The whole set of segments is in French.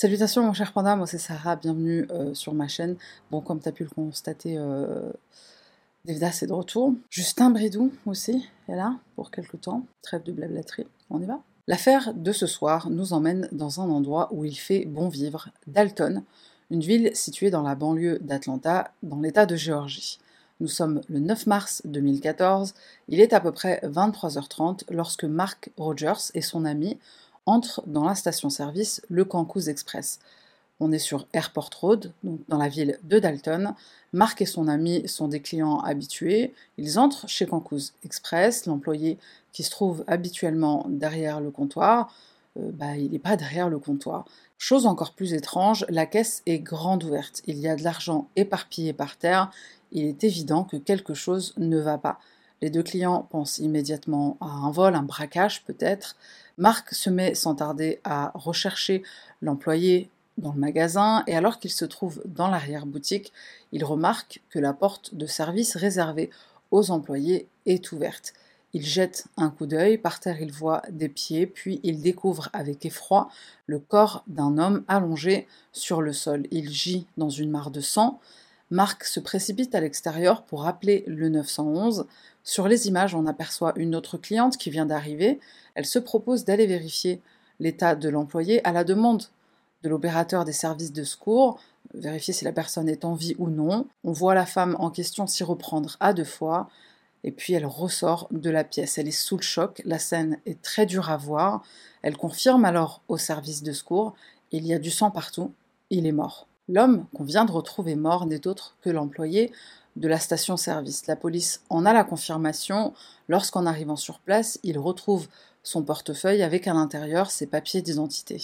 Salutations mon cher panda, moi c'est Sarah, bienvenue euh, sur ma chaîne. Bon, comme tu as pu le constater, euh, Devdas est de retour. Justin Bridou aussi est là pour quelques temps. Trêve de blablaterie, on y va L'affaire de ce soir nous emmène dans un endroit où il fait bon vivre, Dalton, une ville située dans la banlieue d'Atlanta, dans l'état de Géorgie. Nous sommes le 9 mars 2014, il est à peu près 23h30 lorsque Mark Rogers et son ami entre dans la station-service Le Cancous Express. On est sur Airport Road, donc dans la ville de Dalton. Marc et son ami sont des clients habitués. Ils entrent chez Cancous Express. L'employé qui se trouve habituellement derrière le comptoir, euh, bah, il n'est pas derrière le comptoir. Chose encore plus étrange, la caisse est grande ouverte. Il y a de l'argent éparpillé par terre. Il est évident que quelque chose ne va pas. Les deux clients pensent immédiatement à un vol, un braquage peut-être. Marc se met sans tarder à rechercher l'employé dans le magasin et alors qu'il se trouve dans l'arrière-boutique, il remarque que la porte de service réservée aux employés est ouverte. Il jette un coup d'œil, par terre il voit des pieds, puis il découvre avec effroi le corps d'un homme allongé sur le sol. Il gît dans une mare de sang. Marc se précipite à l'extérieur pour appeler le 911. Sur les images, on aperçoit une autre cliente qui vient d'arriver. Elle se propose d'aller vérifier l'état de l'employé à la demande de l'opérateur des services de secours, vérifier si la personne est en vie ou non. On voit la femme en question s'y reprendre à deux fois, et puis elle ressort de la pièce. Elle est sous le choc, la scène est très dure à voir. Elle confirme alors au service de secours, il y a du sang partout, il est mort. L'homme qu'on vient de retrouver mort n'est autre que l'employé de la station-service. La police en a la confirmation. Lorsqu'en arrivant sur place, il retrouve son portefeuille avec à l'intérieur ses papiers d'identité.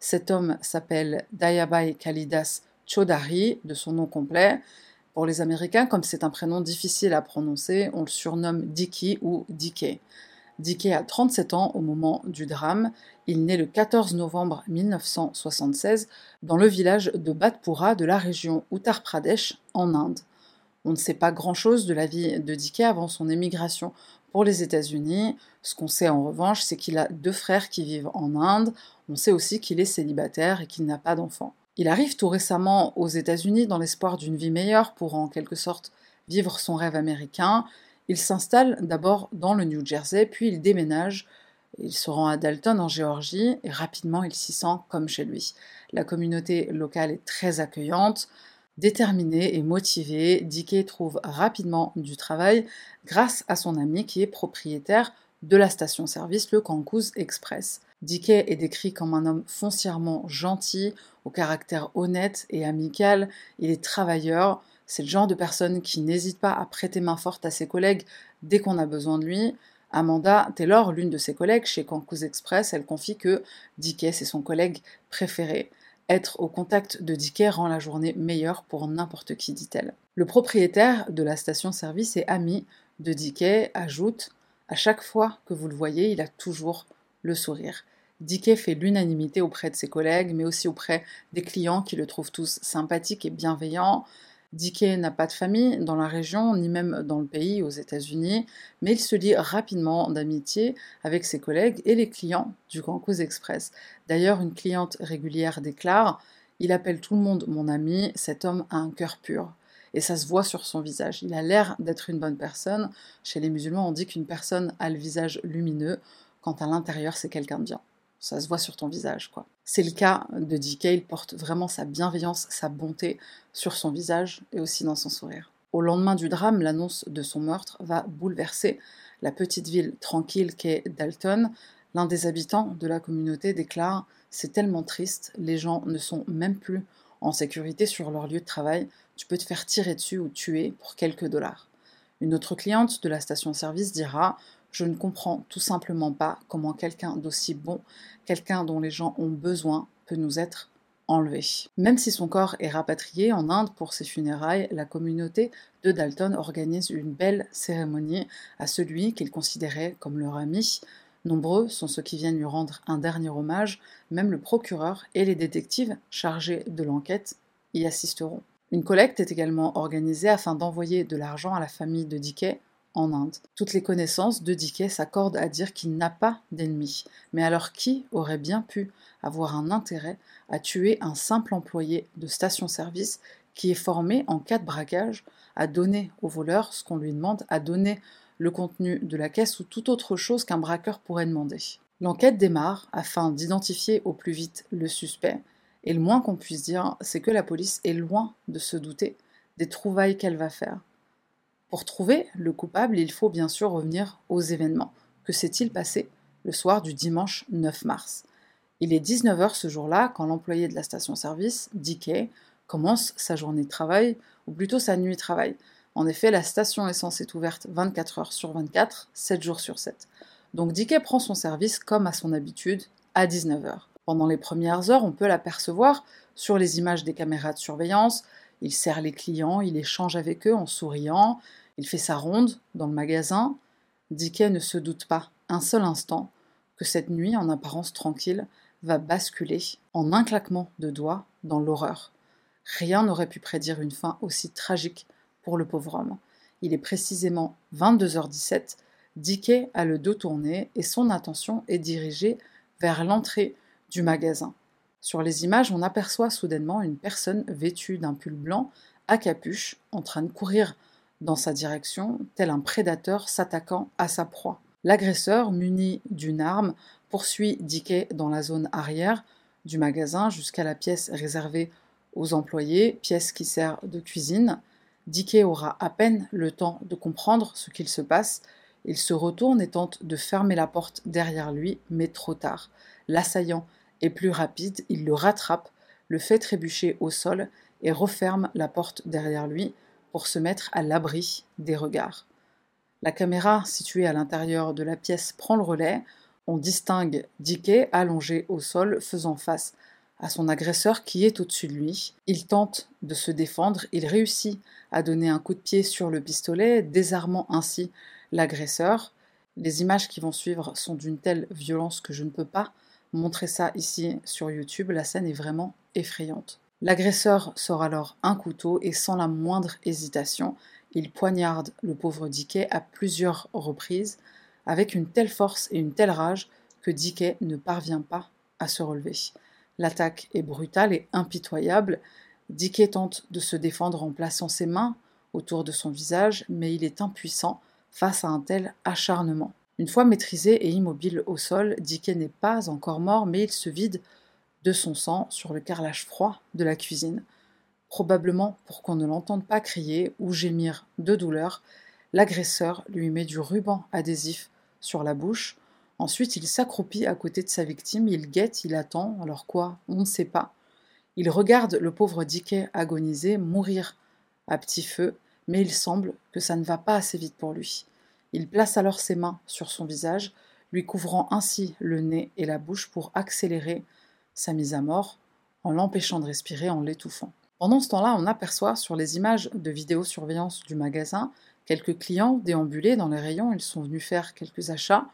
Cet homme s'appelle Dayabai Kalidas Chodari, de son nom complet. Pour les Américains, comme c'est un prénom difficile à prononcer, on le surnomme Dicky ou Dickey. Dickey a 37 ans au moment du drame. Il naît le 14 novembre 1976 dans le village de Batpura de la région Uttar Pradesh en Inde. On ne sait pas grand-chose de la vie de Dickey avant son émigration pour les États-Unis. Ce qu'on sait en revanche, c'est qu'il a deux frères qui vivent en Inde. On sait aussi qu'il est célibataire et qu'il n'a pas d'enfants. Il arrive tout récemment aux États-Unis dans l'espoir d'une vie meilleure pour en quelque sorte vivre son rêve américain. Il s'installe d'abord dans le New Jersey, puis il déménage. Il se rend à Dalton en Géorgie et rapidement il s'y sent comme chez lui. La communauté locale est très accueillante. Déterminé et motivé, Dickey trouve rapidement du travail grâce à son ami qui est propriétaire de la station-service le Cancous Express. Dickey est décrit comme un homme foncièrement gentil, au caractère honnête et amical, il est travailleur, c'est le genre de personne qui n'hésite pas à prêter main forte à ses collègues dès qu'on a besoin de lui. Amanda Taylor, l'une de ses collègues chez Cancous Express, elle confie que Dickey c'est son collègue préféré. Être au contact de Dickey rend la journée meilleure pour n'importe qui, dit-elle. Le propriétaire de la station-service et ami de Dickey ajoute À chaque fois que vous le voyez, il a toujours le sourire. Dickey fait l'unanimité auprès de ses collègues, mais aussi auprès des clients qui le trouvent tous sympathiques et bienveillants. Dickey n'a pas de famille dans la région, ni même dans le pays, aux États-Unis, mais il se lie rapidement d'amitié avec ses collègues et les clients du Grand Cause Express. D'ailleurs, une cliente régulière déclare Il appelle tout le monde mon ami, cet homme a un cœur pur. Et ça se voit sur son visage. Il a l'air d'être une bonne personne. Chez les musulmans, on dit qu'une personne a le visage lumineux, quand à l'intérieur, c'est quelqu'un de bien ça se voit sur ton visage, quoi. C'est le cas de DK, il porte vraiment sa bienveillance, sa bonté sur son visage et aussi dans son sourire. Au lendemain du drame, l'annonce de son meurtre va bouleverser la petite ville tranquille qu'est Dalton. L'un des habitants de la communauté déclare C'est tellement triste, les gens ne sont même plus en sécurité sur leur lieu de travail, tu peux te faire tirer dessus ou tuer pour quelques dollars. Une autre cliente de la station-service dira je ne comprends tout simplement pas comment quelqu'un d'aussi bon, quelqu'un dont les gens ont besoin, peut nous être enlevé. Même si son corps est rapatrié en Inde pour ses funérailles, la communauté de Dalton organise une belle cérémonie à celui qu'il considérait comme leur ami. Nombreux sont ceux qui viennent lui rendre un dernier hommage, même le procureur et les détectives chargés de l'enquête y assisteront. Une collecte est également organisée afin d'envoyer de l'argent à la famille de Dickey en Inde. Toutes les connaissances de Dickey s'accordent à dire qu'il n'a pas d'ennemis. Mais alors qui aurait bien pu avoir un intérêt à tuer un simple employé de station-service qui est formé en cas de braquage à donner au voleur ce qu'on lui demande, à donner le contenu de la caisse ou toute autre chose qu'un braqueur pourrait demander. L'enquête démarre afin d'identifier au plus vite le suspect, et le moins qu'on puisse dire, c'est que la police est loin de se douter des trouvailles qu'elle va faire. Pour trouver le coupable, il faut bien sûr revenir aux événements. Que s'est-il passé le soir du dimanche 9 mars? Il est 19h ce jour-là quand l'employé de la station-service, Dickey, commence sa journée de travail, ou plutôt sa nuit de travail. En effet, la station essence est ouverte 24 heures sur 24, 7 jours sur 7. Donc Dickey prend son service comme à son habitude à 19h. Pendant les premières heures, on peut l'apercevoir sur les images des caméras de surveillance, il sert les clients, il échange avec eux en souriant, il fait sa ronde dans le magasin. Dickey ne se doute pas un seul instant que cette nuit, en apparence tranquille, va basculer en un claquement de doigts dans l'horreur. Rien n'aurait pu prédire une fin aussi tragique pour le pauvre homme. Il est précisément 22h17, Dickey a le dos tourné et son attention est dirigée vers l'entrée du magasin. Sur les images, on aperçoit soudainement une personne vêtue d'un pull blanc à capuche en train de courir dans sa direction, tel un prédateur s'attaquant à sa proie. L'agresseur, muni d'une arme, poursuit Dickey dans la zone arrière du magasin jusqu'à la pièce réservée aux employés, pièce qui sert de cuisine. Dickey aura à peine le temps de comprendre ce qu'il se passe. Il se retourne et tente de fermer la porte derrière lui, mais trop tard. L'assaillant est plus rapide, il le rattrape, le fait trébucher au sol et referme la porte derrière lui pour se mettre à l'abri des regards. La caméra située à l'intérieur de la pièce prend le relais. On distingue Dickey allongé au sol faisant face à son agresseur qui est au-dessus de lui. Il tente de se défendre, il réussit à donner un coup de pied sur le pistolet, désarmant ainsi l'agresseur. Les images qui vont suivre sont d'une telle violence que je ne peux pas montrer ça ici sur YouTube, la scène est vraiment effrayante. L'agresseur sort alors un couteau et sans la moindre hésitation, il poignarde le pauvre Dickey à plusieurs reprises, avec une telle force et une telle rage que Dickey ne parvient pas à se relever. L'attaque est brutale et impitoyable. Dickey tente de se défendre en plaçant ses mains autour de son visage, mais il est impuissant face à un tel acharnement. Une fois maîtrisé et immobile au sol, Dickey n'est pas encore mort, mais il se vide de son sang sur le carrelage froid de la cuisine. Probablement pour qu'on ne l'entende pas crier ou gémir de douleur, l'agresseur lui met du ruban adhésif sur la bouche. Ensuite, il s'accroupit à côté de sa victime, il guette, il attend, alors quoi? On ne sait pas. Il regarde le pauvre Dickey agoniser, mourir à petit feu, mais il semble que ça ne va pas assez vite pour lui. Il place alors ses mains sur son visage, lui couvrant ainsi le nez et la bouche pour accélérer sa mise à mort, en l'empêchant de respirer, en l'étouffant. Pendant ce temps-là, on aperçoit sur les images de vidéosurveillance du magasin quelques clients déambulés dans les rayons, ils sont venus faire quelques achats,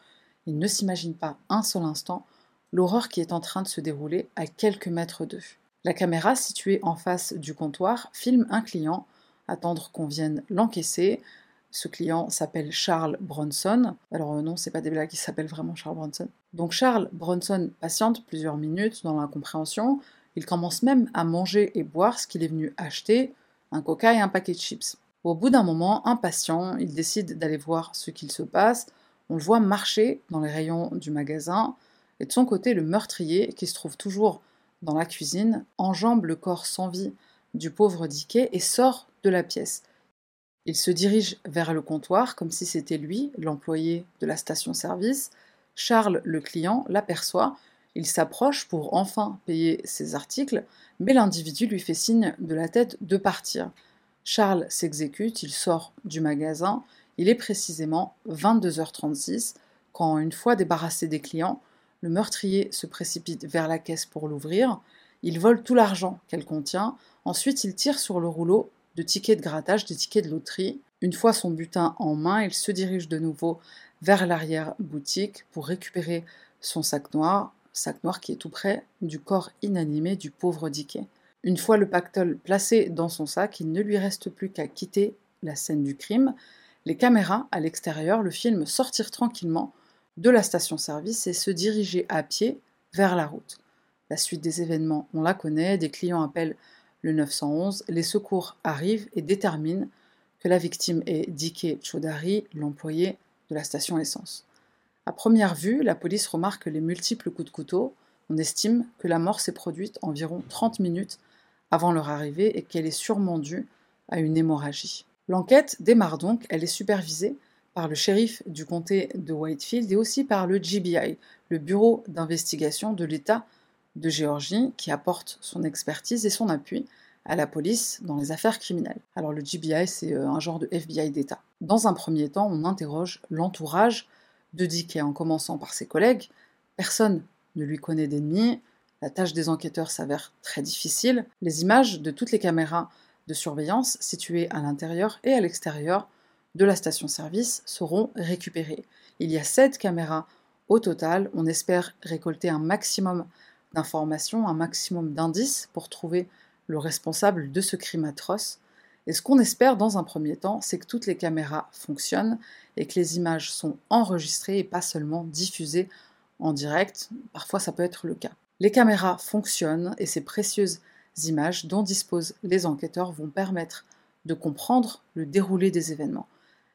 ils ne s'imaginent pas un seul instant l'horreur qui est en train de se dérouler à quelques mètres d'eux. La caméra située en face du comptoir filme un client attendre qu'on vienne l'encaisser, ce client s'appelle Charles Bronson. Alors euh, non, c'est pas des blagues, il s'appelle vraiment Charles Bronson. Donc Charles Bronson patiente plusieurs minutes dans l'incompréhension. Il commence même à manger et boire ce qu'il est venu acheter, un coca et un paquet de chips. Au bout d'un moment, impatient, il décide d'aller voir ce qu'il se passe. On le voit marcher dans les rayons du magasin, et de son côté, le meurtrier, qui se trouve toujours dans la cuisine, enjambe le corps sans vie du pauvre Dickey et sort de la pièce. Il se dirige vers le comptoir comme si c'était lui, l'employé de la station-service. Charles, le client, l'aperçoit. Il s'approche pour enfin payer ses articles, mais l'individu lui fait signe de la tête de partir. Charles s'exécute, il sort du magasin. Il est précisément 22h36 quand, une fois débarrassé des clients, le meurtrier se précipite vers la caisse pour l'ouvrir. Il vole tout l'argent qu'elle contient. Ensuite, il tire sur le rouleau de tickets de grattage, des tickets de loterie. Une fois son butin en main, il se dirige de nouveau vers l'arrière-boutique pour récupérer son sac noir, sac noir qui est tout près du corps inanimé du pauvre Dickey. Une fois le pactole placé dans son sac, il ne lui reste plus qu'à quitter la scène du crime. Les caméras à l'extérieur le filment sortir tranquillement de la station-service et se diriger à pied vers la route. La suite des événements, on la connaît, des clients appellent le 911, les secours arrivent et déterminent que la victime est Dike Chodari, l'employé de la station essence. À première vue, la police remarque les multiples coups de couteau. On estime que la mort s'est produite environ 30 minutes avant leur arrivée et qu'elle est sûrement due à une hémorragie. L'enquête démarre donc, elle est supervisée par le shérif du comté de Whitefield et aussi par le GBI, le Bureau d'investigation de l'État de Géorgie, qui apporte son expertise et son appui à la police dans les affaires criminelles. Alors le GBI, c'est euh, un genre de FBI d'État. Dans un premier temps, on interroge l'entourage de Dick, en commençant par ses collègues. Personne ne lui connaît d'ennemis, la tâche des enquêteurs s'avère très difficile. Les images de toutes les caméras de surveillance situées à l'intérieur et à l'extérieur de la station-service seront récupérées. Il y a sept caméras au total. On espère récolter un maximum d'informations, un maximum d'indices pour trouver le responsable de ce crime atroce. Et ce qu'on espère dans un premier temps, c'est que toutes les caméras fonctionnent et que les images sont enregistrées et pas seulement diffusées en direct. Parfois ça peut être le cas. Les caméras fonctionnent et ces précieuses images dont disposent les enquêteurs vont permettre de comprendre le déroulé des événements.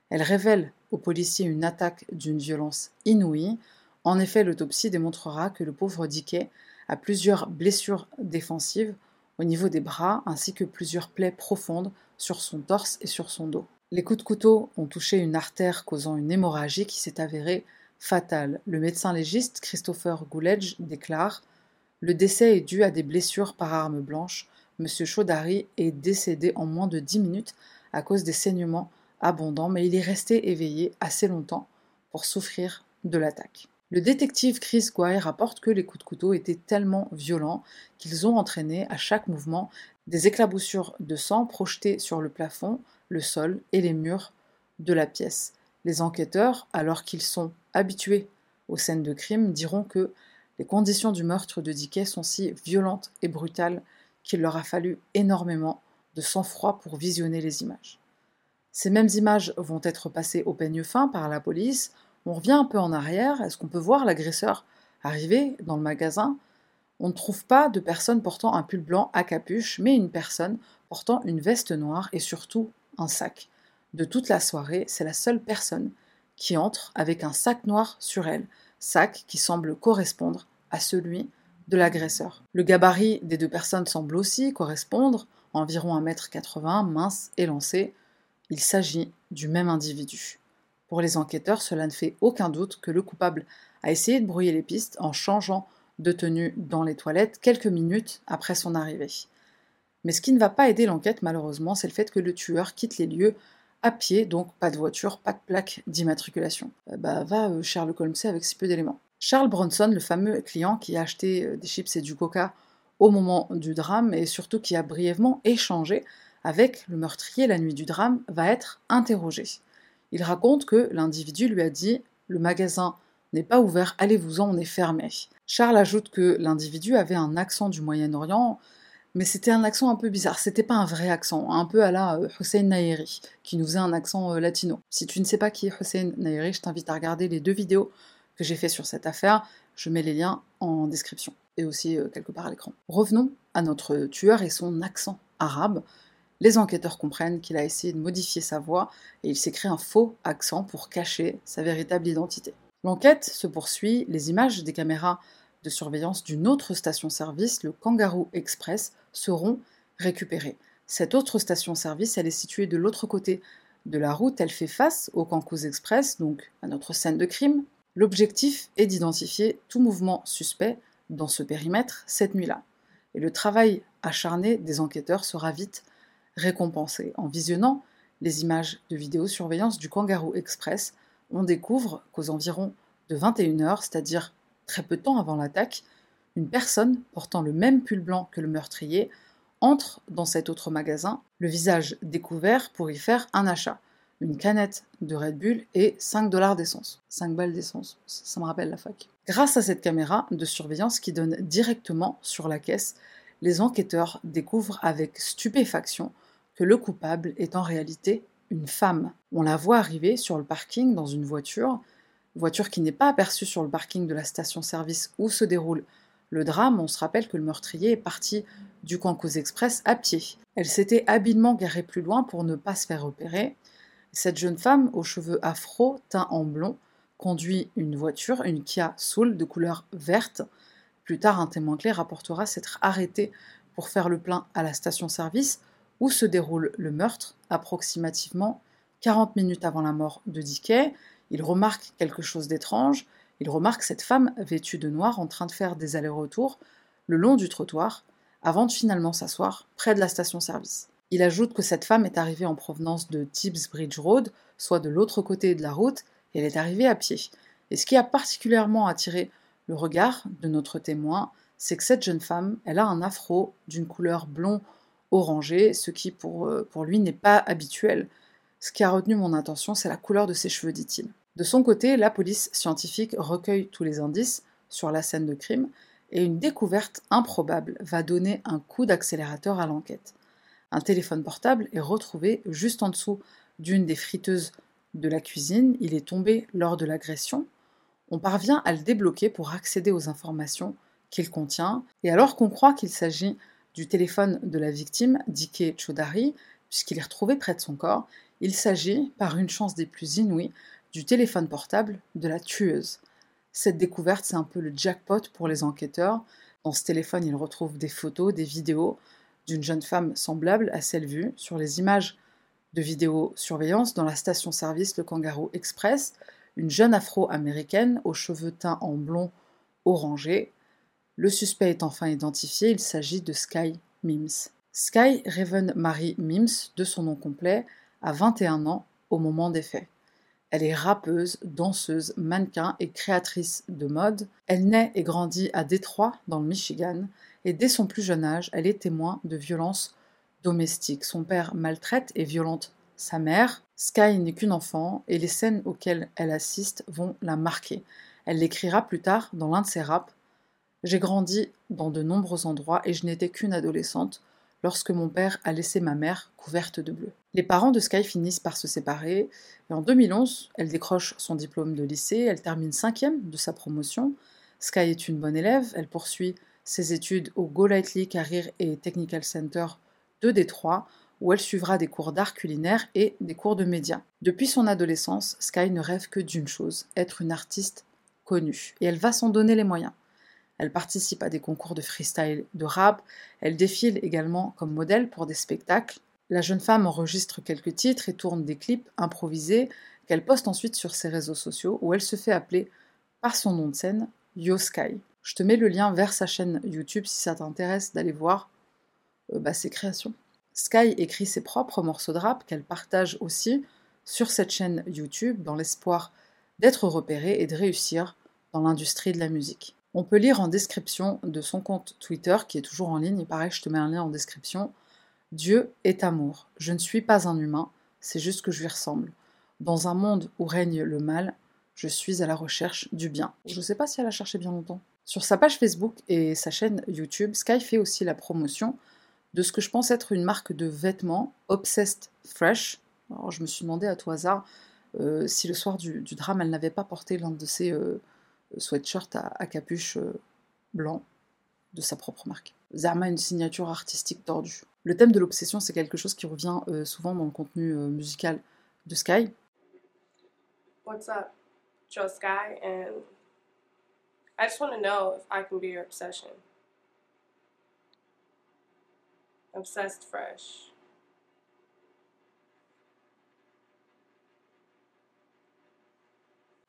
Elles révèlent aux policiers une attaque d'une violence inouïe. En effet, l'autopsie démontrera que le pauvre Dickey a plusieurs blessures défensives au niveau des bras ainsi que plusieurs plaies profondes sur son torse et sur son dos. Les coups de couteau ont touché une artère causant une hémorragie qui s'est avérée fatale. Le médecin légiste Christopher Gouledge déclare Le décès est dû à des blessures par arme blanche. Monsieur Chaudary est décédé en moins de 10 minutes à cause des saignements abondants, mais il est resté éveillé assez longtemps pour souffrir de l'attaque. Le détective Chris Guy rapporte que les coups de couteau étaient tellement violents qu'ils ont entraîné à chaque mouvement des éclaboussures de sang projetées sur le plafond, le sol et les murs de la pièce. Les enquêteurs, alors qu'ils sont habitués aux scènes de crime, diront que les conditions du meurtre de Dickey sont si violentes et brutales qu'il leur a fallu énormément de sang-froid pour visionner les images. Ces mêmes images vont être passées au peigne fin par la police on revient un peu en arrière. Est-ce qu'on peut voir l'agresseur arriver dans le magasin? On ne trouve pas de personne portant un pull blanc à capuche, mais une personne portant une veste noire et surtout un sac. De toute la soirée, c'est la seule personne qui entre avec un sac noir sur elle, sac qui semble correspondre à celui de l'agresseur. Le gabarit des deux personnes semble aussi correspondre, environ 1m80, mince, élancé. Il s'agit du même individu. Pour les enquêteurs, cela ne fait aucun doute que le coupable a essayé de brouiller les pistes en changeant de tenue dans les toilettes quelques minutes après son arrivée. Mais ce qui ne va pas aider l'enquête, malheureusement, c'est le fait que le tueur quitte les lieux à pied, donc pas de voiture, pas de plaque d'immatriculation. Euh, bah, va euh, Sherlock avec si peu d'éléments. Charles Bronson, le fameux client qui a acheté euh, des chips et du coca au moment du drame et surtout qui a brièvement échangé avec le meurtrier la nuit du drame, va être interrogé. Il raconte que l'individu lui a dit Le magasin n'est pas ouvert, allez-vous-en, on est fermé. Charles ajoute que l'individu avait un accent du Moyen-Orient, mais c'était un accent un peu bizarre. C'était pas un vrai accent, un peu à la euh, Hussein Nahiri, qui nous faisait un accent euh, latino. Si tu ne sais pas qui est Hussein Nahiri, je t'invite à regarder les deux vidéos que j'ai fait sur cette affaire. Je mets les liens en description et aussi euh, quelque part à l'écran. Revenons à notre tueur et son accent arabe. Les enquêteurs comprennent qu'il a essayé de modifier sa voix et il s'est créé un faux accent pour cacher sa véritable identité. L'enquête se poursuit, les images des caméras de surveillance d'une autre station-service, le Kangaroo Express, seront récupérées. Cette autre station-service, elle est située de l'autre côté de la route, elle fait face au Kangaroo Express, donc à notre scène de crime. L'objectif est d'identifier tout mouvement suspect dans ce périmètre cette nuit-là. Et le travail acharné des enquêteurs sera vite récompensé. En visionnant les images de vidéosurveillance du Kangaroo Express, on découvre qu'aux environs de 21h, c'est-à-dire très peu de temps avant l'attaque, une personne portant le même pull blanc que le meurtrier entre dans cet autre magasin, le visage découvert pour y faire un achat. Une canette de Red Bull et 5 dollars d'essence. 5 balles d'essence, ça me rappelle la fac. Grâce à cette caméra de surveillance qui donne directement sur la caisse, les enquêteurs découvrent avec stupéfaction que le coupable est en réalité une femme. On la voit arriver sur le parking dans une voiture, voiture qui n'est pas aperçue sur le parking de la station-service où se déroule le drame. On se rappelle que le meurtrier est parti du Cancos Express à pied. Elle s'était habilement garée plus loin pour ne pas se faire repérer. Cette jeune femme, aux cheveux afro, teint en blond, conduit une voiture, une Kia Soul de couleur verte. Plus tard, un témoin clé rapportera s'être arrêté pour faire le plein à la station-service où se déroule le meurtre, approximativement 40 minutes avant la mort de Dickey. Il remarque quelque chose d'étrange. Il remarque cette femme vêtue de noir en train de faire des allers-retours le long du trottoir avant de finalement s'asseoir près de la station-service. Il ajoute que cette femme est arrivée en provenance de Tibbs Bridge Road, soit de l'autre côté de la route, et elle est arrivée à pied. Et ce qui a particulièrement attiré le regard de notre témoin, c'est que cette jeune femme, elle a un afro d'une couleur blond orangé, ce qui pour, euh, pour lui n'est pas habituel. Ce qui a retenu mon attention, c'est la couleur de ses cheveux, dit-il. De son côté, la police scientifique recueille tous les indices sur la scène de crime, et une découverte improbable va donner un coup d'accélérateur à l'enquête. Un téléphone portable est retrouvé juste en dessous d'une des friteuses de la cuisine. Il est tombé lors de l'agression. On parvient à le débloquer pour accéder aux informations qu'il contient. Et alors qu'on croit qu'il s'agit du téléphone de la victime, Dike Chodari, puisqu'il est retrouvé près de son corps, il s'agit, par une chance des plus inouïes, du téléphone portable de la tueuse. Cette découverte, c'est un peu le jackpot pour les enquêteurs. Dans ce téléphone, ils retrouvent des photos, des vidéos, d'une jeune femme semblable à celle vue sur les images de vidéosurveillance dans la station-service Le Kangaroo Express, une jeune afro-américaine aux cheveux teints en blond orangé. Le suspect est enfin identifié, il s'agit de Sky Mims. Sky Raven Marie Mims, de son nom complet, a 21 ans au moment des faits. Elle est rappeuse, danseuse, mannequin et créatrice de mode. Elle naît et grandit à Détroit, dans le Michigan, et dès son plus jeune âge, elle est témoin de violences domestiques. Son père maltraite et violente sa mère. Sky n'est qu'une enfant et les scènes auxquelles elle assiste vont la marquer. Elle l'écrira plus tard dans l'un de ses raps. J'ai grandi dans de nombreux endroits et je n'étais qu'une adolescente lorsque mon père a laissé ma mère couverte de bleu. Les parents de Sky finissent par se séparer et en 2011, elle décroche son diplôme de lycée, elle termine cinquième de sa promotion. Sky est une bonne élève, elle poursuit ses études au Golightly Career et Technical Center de Détroit, où elle suivra des cours d'art culinaire et des cours de médias. Depuis son adolescence, Sky ne rêve que d'une chose, être une artiste connue, et elle va s'en donner les moyens. Elle participe à des concours de freestyle, de rap, elle défile également comme modèle pour des spectacles. La jeune femme enregistre quelques titres et tourne des clips improvisés qu'elle poste ensuite sur ses réseaux sociaux où elle se fait appeler par son nom de scène Yo Sky. Je te mets le lien vers sa chaîne YouTube si ça t'intéresse d'aller voir euh, bah, ses créations. Sky écrit ses propres morceaux de rap qu'elle partage aussi sur cette chaîne YouTube dans l'espoir d'être repérée et de réussir dans l'industrie de la musique. On peut lire en description de son compte Twitter, qui est toujours en ligne, et pareil, je te mets un lien en description. Dieu est amour. Je ne suis pas un humain, c'est juste que je lui ressemble. Dans un monde où règne le mal, je suis à la recherche du bien. Je ne sais pas si elle a cherché bien longtemps. Sur sa page Facebook et sa chaîne YouTube, Sky fait aussi la promotion de ce que je pense être une marque de vêtements, Obsessed Fresh. Alors, je me suis demandé à tout hasard euh, si le soir du, drame, elle n'avait pas porté l'un de ses euh, sweatshirts à, capuche euh, blanc de sa propre marque. Zama une signature artistique tordue. Le thème de l'obsession, c'est quelque chose qui revient souvent dans le contenu musical de Sky. What's up, Joe Sky, and I just want to know if I can be your obsession. Obsessed fresh.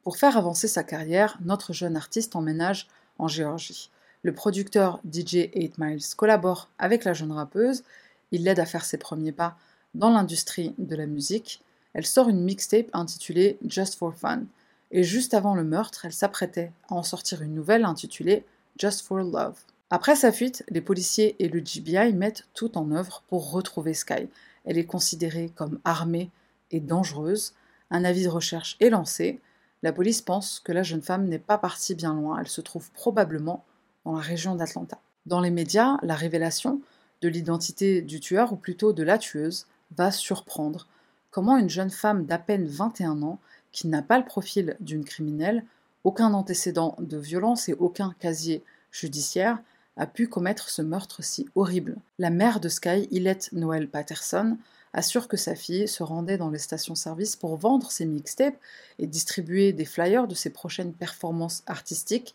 Pour faire avancer sa carrière, notre jeune artiste emménage en Géorgie. Le producteur DJ 8 Miles collabore avec la jeune rappeuse, il l'aide à faire ses premiers pas dans l'industrie de la musique. Elle sort une mixtape intitulée Just for Fun, et juste avant le meurtre, elle s'apprêtait à en sortir une nouvelle intitulée Just for Love. Après sa fuite, les policiers et le GBI mettent tout en œuvre pour retrouver Sky. Elle est considérée comme armée et dangereuse. Un avis de recherche est lancé. La police pense que la jeune femme n'est pas partie bien loin, elle se trouve probablement dans la région d'Atlanta. Dans les médias, la révélation de l'identité du tueur, ou plutôt de la tueuse, va surprendre comment une jeune femme d'à peine 21 ans, qui n'a pas le profil d'une criminelle, aucun antécédent de violence et aucun casier judiciaire, a pu commettre ce meurtre si horrible? La mère de Sky, Ilette Noël Patterson, assure que sa fille se rendait dans les stations-service pour vendre ses mixtapes et distribuer des flyers de ses prochaines performances artistiques.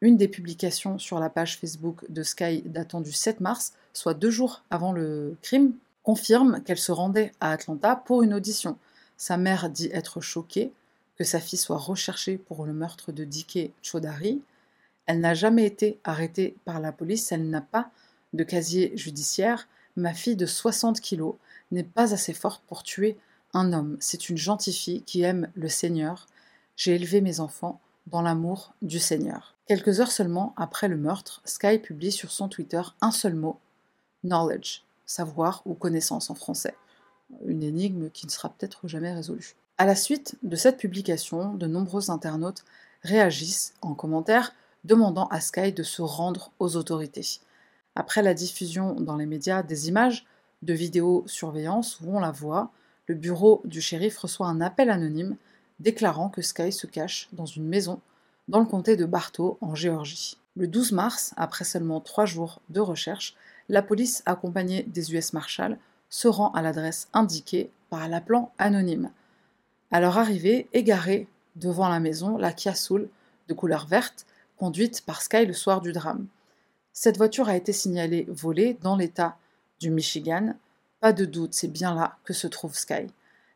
Une des publications sur la page Facebook de Sky datant du 7 mars, soit deux jours avant le crime, confirme qu'elle se rendait à Atlanta pour une audition. Sa mère dit être choquée que sa fille soit recherchée pour le meurtre de Dike Chodari. Elle n'a jamais été arrêtée par la police, elle n'a pas de casier judiciaire. Ma fille de 60 kilos n'est pas assez forte pour tuer un homme. C'est une gentille fille qui aime le Seigneur. J'ai élevé mes enfants dans l'amour du Seigneur. Quelques heures seulement après le meurtre, Sky publie sur son Twitter un seul mot knowledge, savoir ou connaissance en français. Une énigme qui ne sera peut-être jamais résolue. À la suite de cette publication, de nombreux internautes réagissent en commentaire demandant à Sky de se rendre aux autorités. Après la diffusion dans les médias des images de vidéosurveillance où on la voit, le bureau du shérif reçoit un appel anonyme déclarant que Sky se cache dans une maison dans le comté de Bartow, en Géorgie. Le 12 mars, après seulement trois jours de recherche, la police, accompagnée des US Marshals, se rend à l'adresse indiquée par l'appelant anonyme. À leur arrivée, égarée devant la maison, la Kia Soul, de couleur verte, conduite par Sky le soir du drame. Cette voiture a été signalée volée dans l'État Michigan. Pas de doute, c'est bien là que se trouve Sky.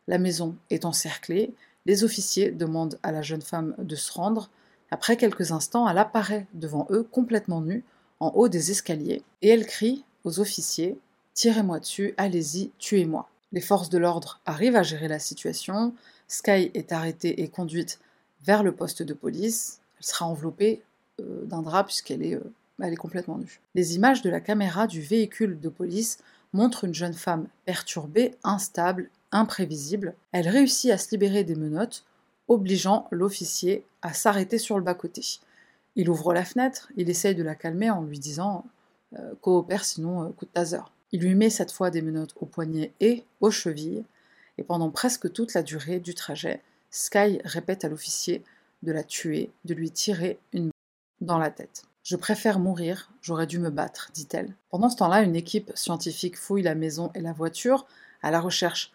La maison est encerclée, les officiers demandent à la jeune femme de se rendre. Après quelques instants, elle apparaît devant eux complètement nue, en haut des escaliers, et elle crie aux officiers Tirez-moi dessus, allez-y, tuez-moi. Les forces de l'ordre arrivent à gérer la situation. Sky est arrêtée et conduite vers le poste de police. Elle sera enveloppée euh, d'un drap puisqu'elle est, euh, elle est complètement nue. Les images de la caméra du véhicule de police montrent une jeune femme perturbée, instable, imprévisible. Elle réussit à se libérer des menottes, obligeant l'officier à s'arrêter sur le bas-côté. Il ouvre la fenêtre, il essaye de la calmer en lui disant euh, coopère sinon coup de taser. Il lui met cette fois des menottes aux poignets et aux chevilles, et pendant presque toute la durée du trajet, Sky répète à l'officier de la tuer, de lui tirer une dans la tête. Je préfère mourir, j'aurais dû me battre, dit-elle. Pendant ce temps-là, une équipe scientifique fouille la maison et la voiture à la recherche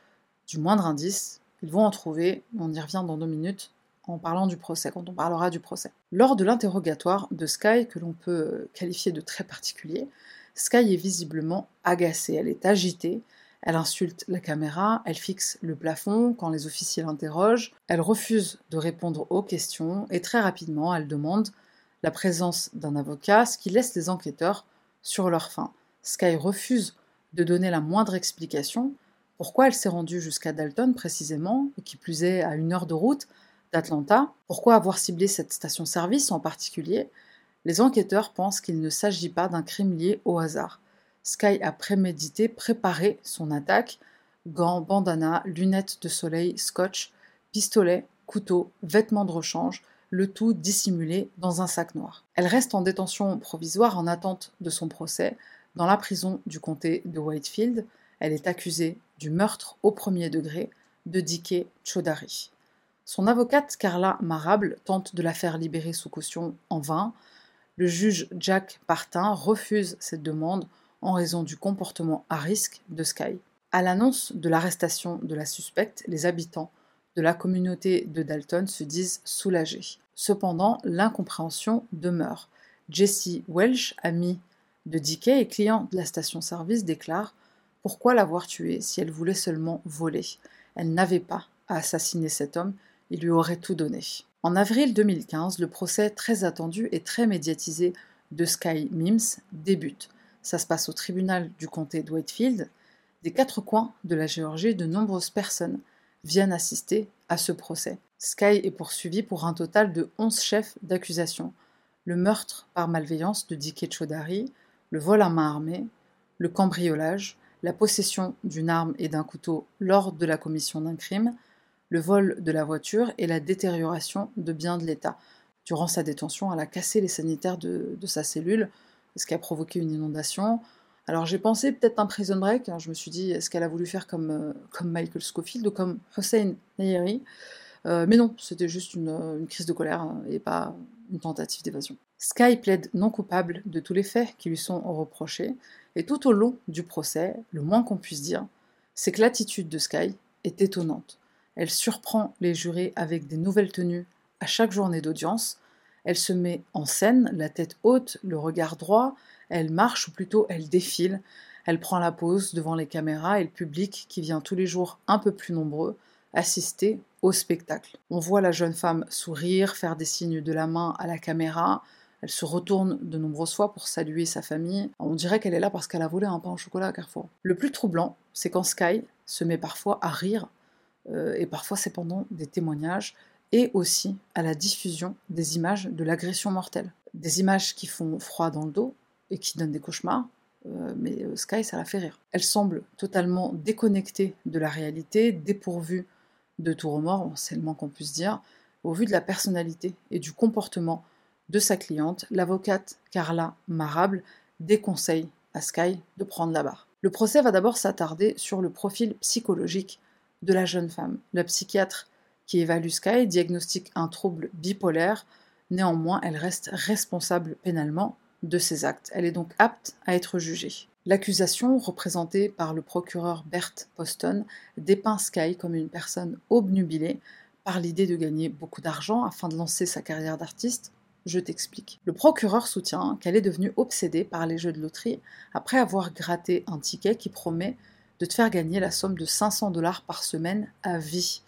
du moindre indice. Ils vont en trouver, on y revient dans deux minutes en parlant du procès, quand on parlera du procès. Lors de l'interrogatoire de Sky, que l'on peut qualifier de très particulier, Sky est visiblement agacée, elle est agitée, elle insulte la caméra, elle fixe le plafond quand les officiers l'interrogent, elle refuse de répondre aux questions et très rapidement elle demande la présence d'un avocat, ce qui laisse les enquêteurs sur leur faim. Sky refuse de donner la moindre explication. Pourquoi elle s'est rendue jusqu'à Dalton précisément, et qui plus est à une heure de route d'Atlanta? Pourquoi avoir ciblé cette station-service en particulier? Les enquêteurs pensent qu'il ne s'agit pas d'un crime lié au hasard. Sky a prémédité, préparé son attaque gants, bandana, lunettes de soleil, scotch, pistolet, couteau, vêtements de rechange, le tout dissimulé dans un sac noir. Elle reste en détention provisoire en attente de son procès dans la prison du comté de Whitefield. Elle est accusée du meurtre au premier degré de Dike Chodari. Son avocate Carla Marable tente de la faire libérer sous caution en vain. Le juge Jack Partin refuse cette demande en raison du comportement à risque de Sky. À l'annonce de l'arrestation de la suspecte, les habitants de la communauté de Dalton se disent soulagés. Cependant, l'incompréhension demeure. Jesse Welsh, ami de Dickey et client de la station-service, déclare Pourquoi l'avoir tuée si elle voulait seulement voler? Elle n'avait pas à assassiner cet homme, il lui aurait tout donné. En avril 2015, le procès très attendu et très médiatisé de Sky Mims débute. Ça se passe au tribunal du comté de Whitefield. Des quatre coins de la Géorgie, de nombreuses personnes viennent assister à ce procès. Sky est poursuivi pour un total de 11 chefs d'accusation. Le meurtre par malveillance de Dike Chodari, le vol à main armée, le cambriolage, la possession d'une arme et d'un couteau lors de la commission d'un crime, le vol de la voiture et la détérioration de biens de l'État. Durant sa détention, elle a cassé les sanitaires de sa cellule, ce qui a provoqué une inondation. Alors j'ai pensé peut-être un prison break, hein. je me suis dit est-ce qu'elle a voulu faire comme, euh, comme Michael Scofield ou comme Hossein Nayeri euh, Mais non, c'était juste une, une, crise de colère hein, et pas une tentative d'évasion. Sky plaide non coupable de tous les faits qui lui sont reprochés, et tout au long du procès, le moins qu'on puisse dire, c'est que l'attitude de Sky est étonnante. Elle surprend les jurés avec des nouvelles tenues à chaque journée d'audience, elle se met en scène, la tête haute, le regard droit, elle marche ou plutôt elle défile, elle prend la pose devant les caméras et le public qui vient tous les jours un peu plus nombreux assister au spectacle. On voit la jeune femme sourire, faire des signes de la main à la caméra, elle se retourne de nombreuses fois pour saluer sa famille. On dirait qu'elle est là parce qu'elle a volé un pain au chocolat à Carrefour. Le plus troublant, c'est quand Sky se met parfois à rire, euh, et parfois c'est pendant des témoignages, et aussi à la diffusion des images de l'agression mortelle. Des images qui font froid dans le dos et qui donnent des cauchemars, euh, mais euh, Sky, ça la fait rire. Elle semble totalement déconnectée de la réalité, dépourvue de tout remords, c'est le moins qu'on puisse dire, au vu de la personnalité et du comportement de sa cliente, l'avocate Carla Marable déconseille à Sky de prendre la barre. Le procès va d'abord s'attarder sur le profil psychologique de la jeune femme. La psychiatre qui évalue Sky diagnostique un trouble bipolaire, néanmoins elle reste responsable pénalement de ses actes. Elle est donc apte à être jugée. L'accusation, représentée par le procureur Bert Poston, dépeint Sky comme une personne obnubilée par l'idée de gagner beaucoup d'argent afin de lancer sa carrière d'artiste. Je t'explique. Le procureur soutient qu'elle est devenue obsédée par les jeux de loterie après avoir gratté un ticket qui promet de te faire gagner la somme de 500 dollars par semaine à vie.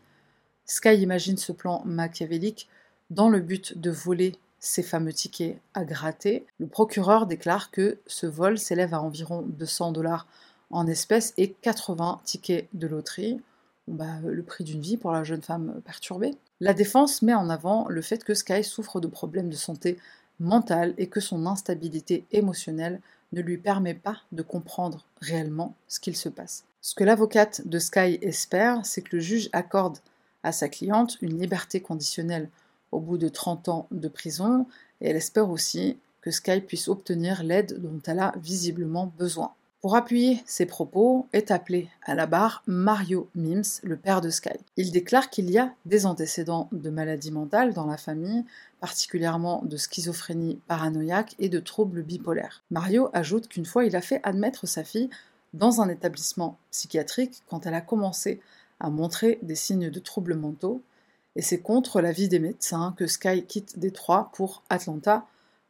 Sky imagine ce plan machiavélique dans le but de voler ces fameux tickets à gratter. Le procureur déclare que ce vol s'élève à environ 200 dollars en espèces et 80 tickets de loterie. Bah, le prix d'une vie pour la jeune femme perturbée. La défense met en avant le fait que Sky souffre de problèmes de santé mentale et que son instabilité émotionnelle ne lui permet pas de comprendre réellement ce qu'il se passe. Ce que l'avocate de Sky espère, c'est que le juge accorde à sa cliente une liberté conditionnelle au bout de 30 ans de prison et elle espère aussi que Sky puisse obtenir l'aide dont elle a visiblement besoin. Pour appuyer ses propos, est appelé à la barre Mario Mims, le père de Sky. Il déclare qu'il y a des antécédents de maladies mentales dans la famille, particulièrement de schizophrénie paranoïaque et de troubles bipolaires. Mario ajoute qu'une fois il a fait admettre sa fille dans un établissement psychiatrique quand elle a commencé a montré des signes de troubles mentaux, et c'est contre l'avis des médecins que Sky quitte Détroit pour Atlanta,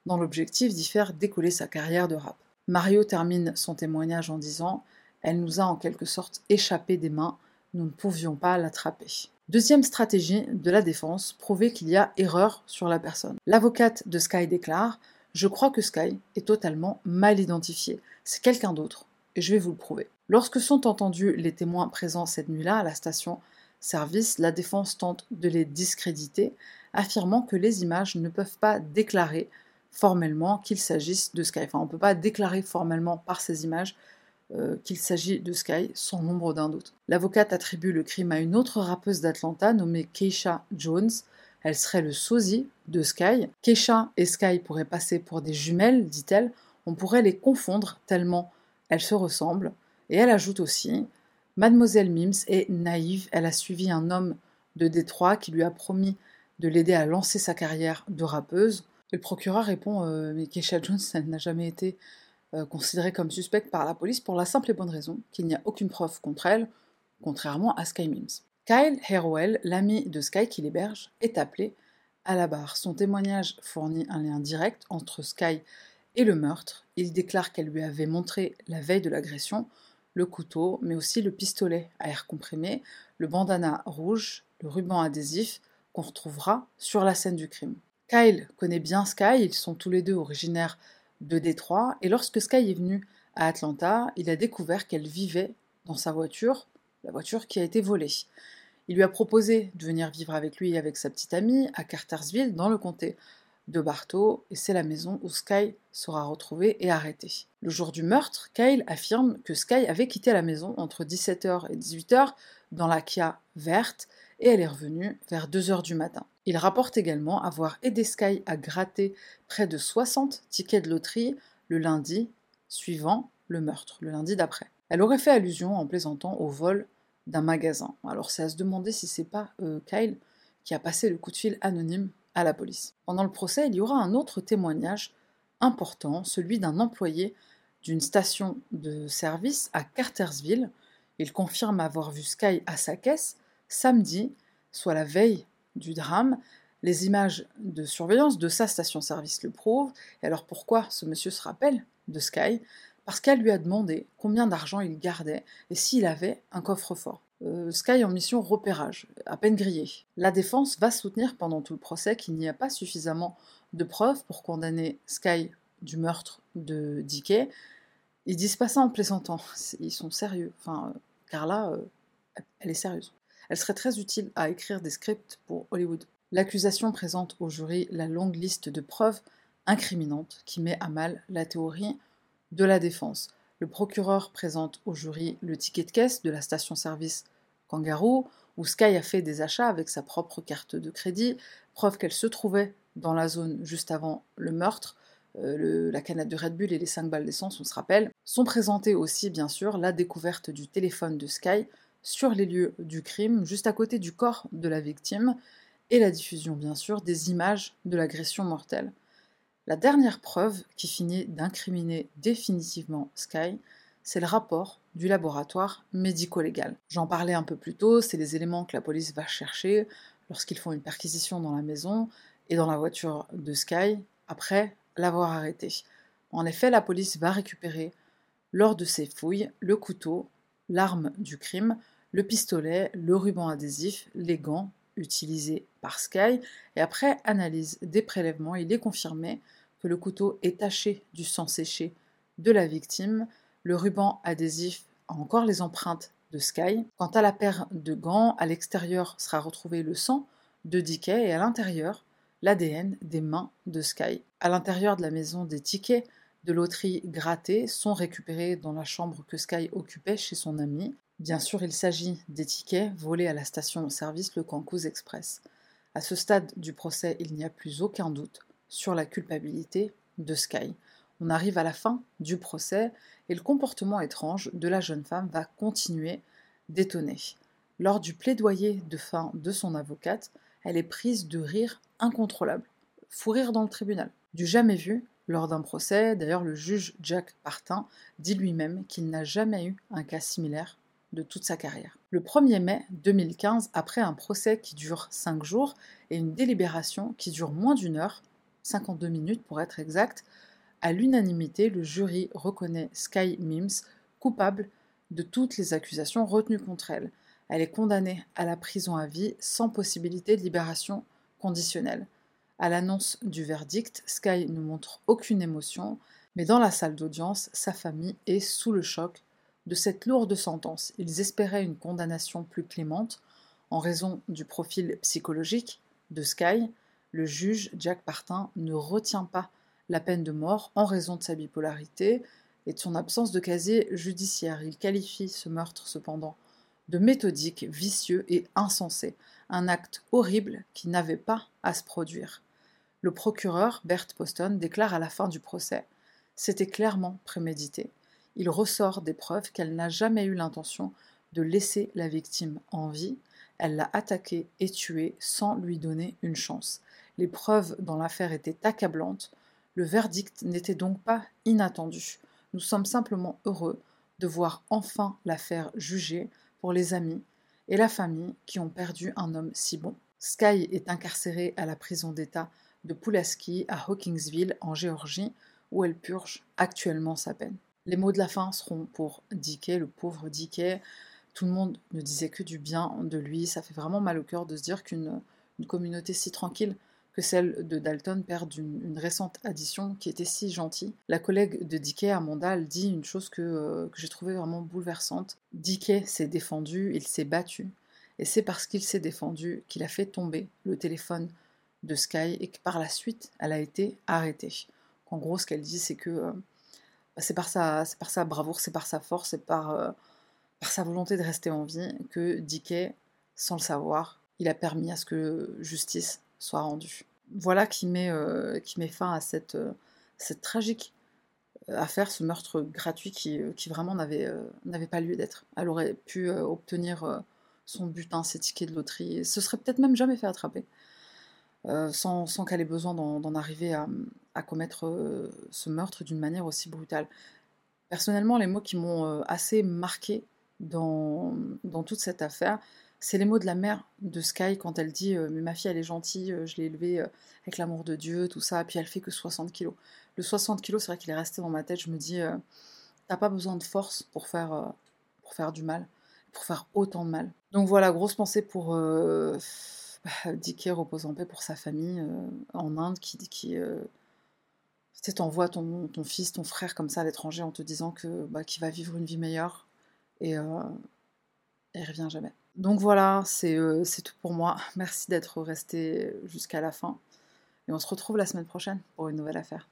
dans l'objectif d'y faire décoller sa carrière de rap. Mario termine son témoignage en disant Elle nous a en quelque sorte échappé des mains, nous ne pouvions pas l'attraper. Deuxième stratégie de la défense, prouver qu'il y a erreur sur la personne. L'avocate de Sky déclare Je crois que Sky est totalement mal identifié. C'est quelqu'un d'autre, et je vais vous le prouver. Lorsque sont entendus les témoins présents cette nuit-là à la station-service, la défense tente de les discréditer, affirmant que les images ne peuvent pas déclarer formellement qu'il s'agisse de Sky. Enfin, on ne peut pas déclarer formellement par ces images euh, qu'il s'agit de Sky, sans nombre d'un doute. L'avocate attribue le crime à une autre rappeuse d'Atlanta nommée Keisha Jones. Elle serait le sosie de Sky. Keisha et Sky pourraient passer pour des jumelles, dit-elle. On pourrait les confondre tellement elles se ressemblent. Et elle ajoute aussi Mademoiselle Mims est naïve, elle a suivi un homme de Détroit qui lui a promis de l'aider à lancer sa carrière de rappeuse. le procureur répond euh, Mais Keisha Jones n'a jamais été euh, considérée comme suspecte par la police pour la simple et bonne raison qu'il n'y a aucune preuve contre elle, contrairement à Sky Mims. Kyle Harrowell, l'ami de Sky qui l'héberge, est appelé à la barre. Son témoignage fournit un lien direct entre Sky et le meurtre. Il déclare qu'elle lui avait montré la veille de l'agression le couteau, mais aussi le pistolet à air comprimé, le bandana rouge, le ruban adhésif qu'on retrouvera sur la scène du crime. Kyle connaît bien Sky, ils sont tous les deux originaires de Détroit, et lorsque Sky est venu à Atlanta, il a découvert qu'elle vivait dans sa voiture, la voiture qui a été volée. Il lui a proposé de venir vivre avec lui et avec sa petite amie à Cartersville, dans le comté de Bartow, et c'est la maison où Sky sera retrouvé et arrêté. Le jour du meurtre, Kyle affirme que Sky avait quitté la maison entre 17h et 18h dans la Kia verte, et elle est revenue vers 2h du matin. Il rapporte également avoir aidé Sky à gratter près de 60 tickets de loterie le lundi suivant le meurtre, le lundi d'après. Elle aurait fait allusion en plaisantant au vol d'un magasin. Alors c'est à se demander si c'est pas euh, Kyle qui a passé le coup de fil anonyme la police. Pendant le procès, il y aura un autre témoignage important, celui d'un employé d'une station de service à Cartersville. Il confirme avoir vu Sky à sa caisse samedi, soit la veille du drame. Les images de surveillance de sa station-service le prouvent. Et alors pourquoi ce monsieur se rappelle de Sky? Parce qu'elle lui a demandé combien d'argent il gardait et s'il avait un coffre-fort. Euh, Sky en mission repérage, à peine grillé. La défense va soutenir pendant tout le procès qu'il n'y a pas suffisamment de preuves pour condamner Sky du meurtre de Dickey. Ils disent pas ça en plaisantant, ils sont sérieux. Enfin, Carla, euh, elle est sérieuse. Elle serait très utile à écrire des scripts pour Hollywood. L'accusation présente au jury la longue liste de preuves incriminantes qui met à mal la théorie de la défense. Le procureur présente au jury le ticket de caisse de la station-service Où Sky a fait des achats avec sa propre carte de crédit, preuve qu'elle se trouvait dans la zone juste avant le meurtre. Euh, la canette de Red Bull et les 5 balles d'essence, on se rappelle, sont présentées aussi, bien sûr, la découverte du téléphone de Sky sur les lieux du crime, juste à côté du corps de la victime, et la diffusion, bien sûr, des images de l'agression mortelle. La dernière preuve qui finit d'incriminer définitivement Sky, c'est le rapport du laboratoire médico-légal. J'en parlais un peu plus tôt, c'est les éléments que la police va chercher lorsqu'ils font une perquisition dans la maison et dans la voiture de Sky après l'avoir arrêté. En effet, la police va récupérer lors de ses fouilles le couteau, l'arme du crime, le pistolet, le ruban adhésif, les gants utilisés par Sky, et après analyse des prélèvements, il est confirmé que le couteau est taché du sang séché de la victime, le ruban adhésif a encore les empreintes de Sky. Quant à la paire de gants, à l'extérieur sera retrouvé le sang de Dickey et à l'intérieur l'ADN des mains de Sky. À l'intérieur de la maison, des tickets de loterie grattés sont récupérés dans la chambre que Sky occupait chez son ami. Bien sûr, il s'agit des tickets volés à la station-service Le Cancous Express. À ce stade du procès, il n'y a plus aucun doute sur la culpabilité de Sky. On arrive à la fin du procès et le comportement étrange de la jeune femme va continuer d'étonner. Lors du plaidoyer de fin de son avocate, elle est prise de rire incontrôlable. Fou rire dans le tribunal. Du jamais vu lors d'un procès, d'ailleurs le juge Jack Partin dit lui-même qu'il n'a jamais eu un cas similaire de toute sa carrière. Le 1er mai 2015, après un procès qui dure 5 jours et une délibération qui dure moins d'une heure, 52 minutes pour être exact, à l'unanimité, le jury reconnaît Sky Mims coupable de toutes les accusations retenues contre elle. Elle est condamnée à la prison à vie sans possibilité de libération conditionnelle. À l'annonce du verdict, Sky ne montre aucune émotion, mais dans la salle d'audience, sa famille est sous le choc de cette lourde sentence. Ils espéraient une condamnation plus clémente en raison du profil psychologique de Sky. Le juge Jack Partin ne retient pas la peine de mort en raison de sa bipolarité et de son absence de casier judiciaire. Il qualifie ce meurtre cependant de méthodique, vicieux et insensé, un acte horrible qui n'avait pas à se produire. Le procureur, Bert Poston, déclare à la fin du procès C'était clairement prémédité. Il ressort des preuves qu'elle n'a jamais eu l'intention de laisser la victime en vie. Elle l'a attaqué et tué sans lui donner une chance. Les preuves dans l'affaire étaient accablantes. Le verdict n'était donc pas inattendu. Nous sommes simplement heureux de voir enfin l'affaire jugée pour les amis et la famille qui ont perdu un homme si bon. Sky est incarcérée à la prison d'État de Pulaski à Hawkinsville en Géorgie où elle purge actuellement sa peine. Les mots de la fin seront pour Dickey, le pauvre Dickey. Tout le monde ne disait que du bien de lui. Ça fait vraiment mal au cœur de se dire qu'une communauté si tranquille que celle de Dalton perd une, récente addition qui était si gentille. La collègue de Dickey, Amanda, elle dit une chose que, euh, que j'ai trouvée vraiment bouleversante. Dickey s'est défendu, il s'est battu, et c'est parce qu'il s'est défendu qu'il a fait tomber le téléphone de Sky et que par la suite, elle a été arrêtée. En gros, ce qu'elle dit, c'est que euh, bah, c'est par, sa, par sa bravoure, c'est par sa force, c'est par, euh, par sa volonté de rester en vie que Dickey, sans le savoir, il a permis à ce que justice soit rendu. Voilà qui met, euh, qui met fin à cette, euh, cette tragique à faire ce meurtre gratuit qui, qui vraiment n'avait n'avait pas lieu d'être. Elle aurait pu obtenir son butin, ses tickets de loterie, et se serait peut-être même jamais fait attraper. sans, sans qu'elle ait besoin d'en arriver à, à commettre ce meurtre d'une manière aussi brutale. Personnellement, les mots qui m'ont assez marqué dans, dans toute cette affaire, c'est les mots de la mère de Sky quand elle dit Mais ma fille, elle est gentille, je l'ai élevée avec l'amour de Dieu, tout ça, puis elle fait que 60 kilos. Le 60 kilos, c'est vrai qu'il est resté dans ma tête. Je me dis T'as pas besoin de force pour faire, pour faire du mal, pour faire autant de mal. Donc voilà, grosse pensée pour euh, Dicky, repose en paix pour sa famille en Inde qui. qui tu ton, fils, ton frère comme ça à l'étranger en te disant que bah, qu'il va vivre une vie meilleure et, euh, revient jamais. Donc voilà, euh, c'est tout pour moi. Merci d'être resté jusqu'à la fin. Et on se retrouve la semaine prochaine pour une nouvelle affaire.